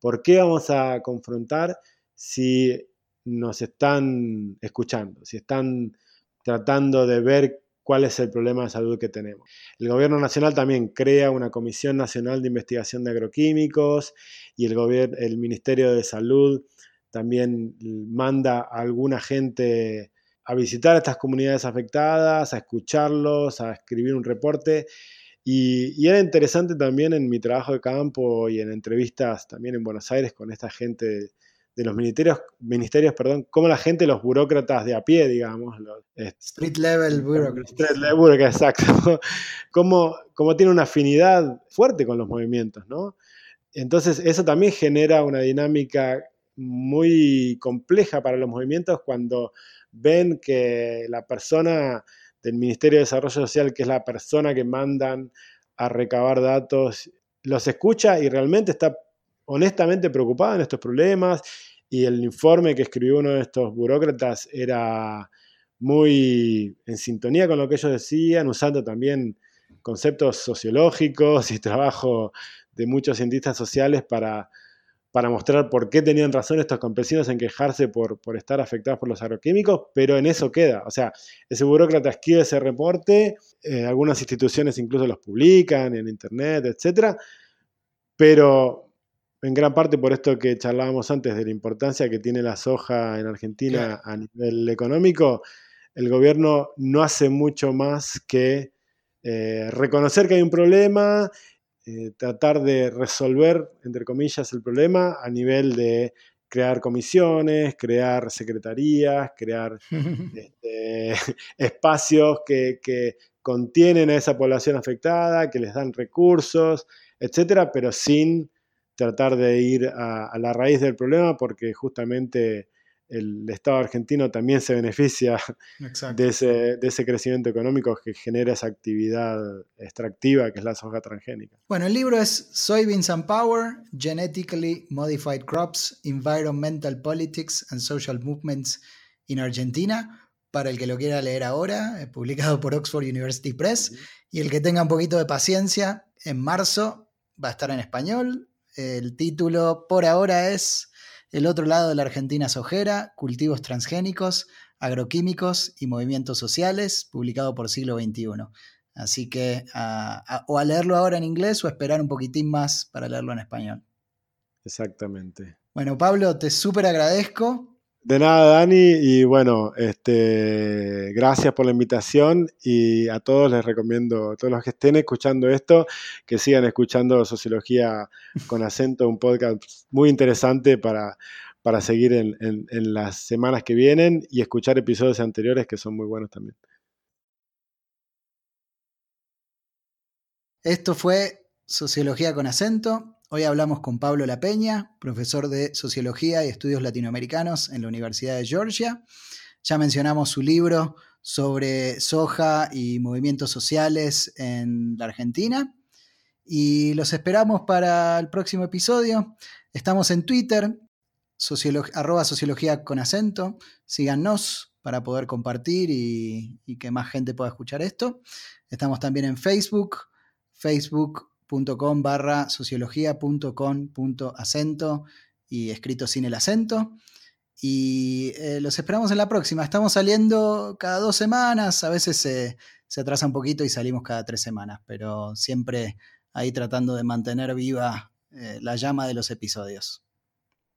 Speaker 2: ¿por qué vamos a confrontar si nos están escuchando, si están tratando de ver cuál es el problema de salud que tenemos. El gobierno nacional también crea una Comisión Nacional de Investigación de Agroquímicos y el, el Ministerio de Salud también manda a alguna gente a visitar a estas comunidades afectadas, a escucharlos, a escribir un reporte. Y, y, era interesante también en mi trabajo de campo y en entrevistas también en Buenos Aires con esta gente de los ministerios, ministerios, perdón, cómo la gente, los burócratas de a pie, digamos, los,
Speaker 1: street level bureaucrats.
Speaker 2: Street level bureaucrats, exacto, [laughs] cómo, cómo, tiene una afinidad fuerte con los movimientos, ¿no? Entonces eso también genera una dinámica muy compleja para los movimientos cuando ven que la persona del Ministerio de Desarrollo Social, que es la persona que mandan a recabar datos, los escucha y realmente está honestamente preocupada en estos problemas. Y el informe que escribió uno de estos burócratas era muy en sintonía con lo que ellos decían, usando también conceptos sociológicos y trabajo de muchos cientistas sociales para, para mostrar por qué tenían razón estos campesinos en quejarse por, por, estar afectados por los agroquímicos, pero en eso queda. O sea, ese burócrata escribe ese reporte, eh, algunas instituciones incluso los publican en internet, etc. Pero en gran parte por esto que charlábamos antes de la importancia que tiene la soja en Argentina a nivel económico, el gobierno no hace mucho más que eh, reconocer que hay un problema, eh, tratar de resolver, entre comillas, el problema a nivel de crear comisiones, crear secretarías, crear [laughs] este, [laughs] espacios que, que, contienen a esa población afectada, que les dan recursos, etcétera, pero sin tratar de ir a, la raíz del problema porque justamente el Estado argentino también se beneficia de ese, de ese, crecimiento económico que genera esa actividad extractiva que es la soja transgénica.
Speaker 1: Bueno, el libro es Soybeans and Power, Genetically Modified Crops, Environmental Politics and Social Movements in Argentina, para el que lo quiera leer ahora, publicado por Oxford University Press, y el que tenga un poquito de paciencia, en marzo va a estar en español. El título por ahora es El otro lado de la Argentina sojera, cultivos transgénicos, agroquímicos y movimientos sociales, publicado por siglo XXI. Así que o a leerlo ahora en inglés o esperar un poquitín más para leerlo en español.
Speaker 2: Exactamente.
Speaker 1: Bueno, Pablo, te súper agradezco.
Speaker 2: De nada, Dani, y bueno, este, gracias por la invitación y a todos les recomiendo, a todos los que estén escuchando esto, que sigan escuchando Sociología con acento, un podcast muy interesante para, para seguir en, en las semanas que vienen y escuchar episodios anteriores que son muy buenos también.
Speaker 1: Esto fue Sociología con acento. Hoy hablamos con Pablo La Peña, profesor de Sociología y Estudios Latinoamericanos en la Universidad de Georgia. Ya mencionamos su libro sobre soja y movimientos sociales en la Argentina. Y los esperamos para el próximo episodio. Estamos en Twitter, arroba sociología con acento. Síganos para poder compartir y, y que más gente pueda escuchar esto. Estamos también en Facebook, Facebook com barra sociología.com.acento y escrito sin el acento. Y eh, los esperamos en la próxima. Estamos saliendo cada dos semanas, a veces se, atrasa un poquito y salimos cada tres semanas, pero siempre ahí tratando de mantener viva eh, la llama de los episodios.